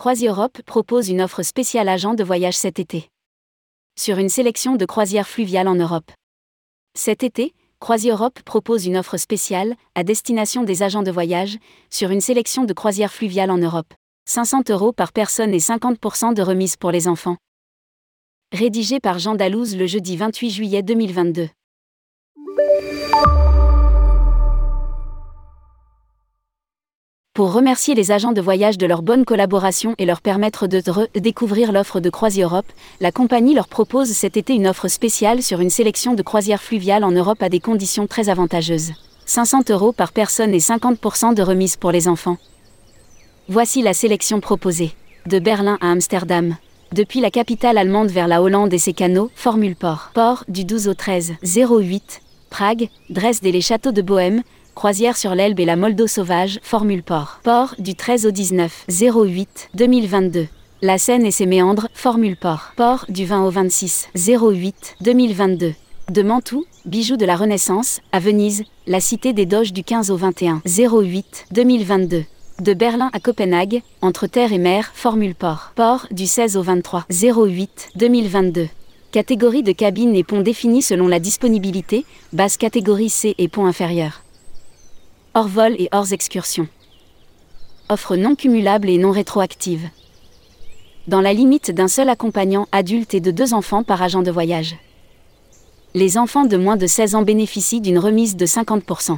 CroisiEurope propose une offre spéciale agent de voyage cet été. Sur une sélection de croisières fluviales en Europe. Cet été, CroisiEurope propose une offre spéciale, à destination des agents de voyage, sur une sélection de croisières fluviales en Europe. 500 euros par personne et 50% de remise pour les enfants. Rédigé par Jean Dalouse le jeudi 28 juillet 2022. Pour remercier les agents de voyage de leur bonne collaboration et leur permettre de redécouvrir l'offre de CroisiEurope, la compagnie leur propose cet été une offre spéciale sur une sélection de croisières fluviales en Europe à des conditions très avantageuses. 500 euros par personne et 50% de remise pour les enfants. Voici la sélection proposée. De Berlin à Amsterdam. Depuis la capitale allemande vers la Hollande et ses canaux, Formule Port. Port du 12 au 13 08. Prague, Dresde et les châteaux de Bohême, croisière sur l'Elbe et la Moldo sauvage, Formule Port. Port du 13 au 19 08 2022. La Seine et ses méandres, Formule Port. Port du 20 au 26 08 2022. De Mantoue, bijoux de la Renaissance, à Venise, la cité des Doges du 15 au 21 08 2022. De Berlin à Copenhague, entre terre et mer, Formule Port. Port du 16 au 23 08 2022. Catégorie de cabine et pont définie selon la disponibilité, basse catégorie C et pont inférieur hors vol et hors excursion. Offre non cumulable et non rétroactive. Dans la limite d'un seul accompagnant adulte et de deux enfants par agent de voyage. Les enfants de moins de 16 ans bénéficient d'une remise de 50%.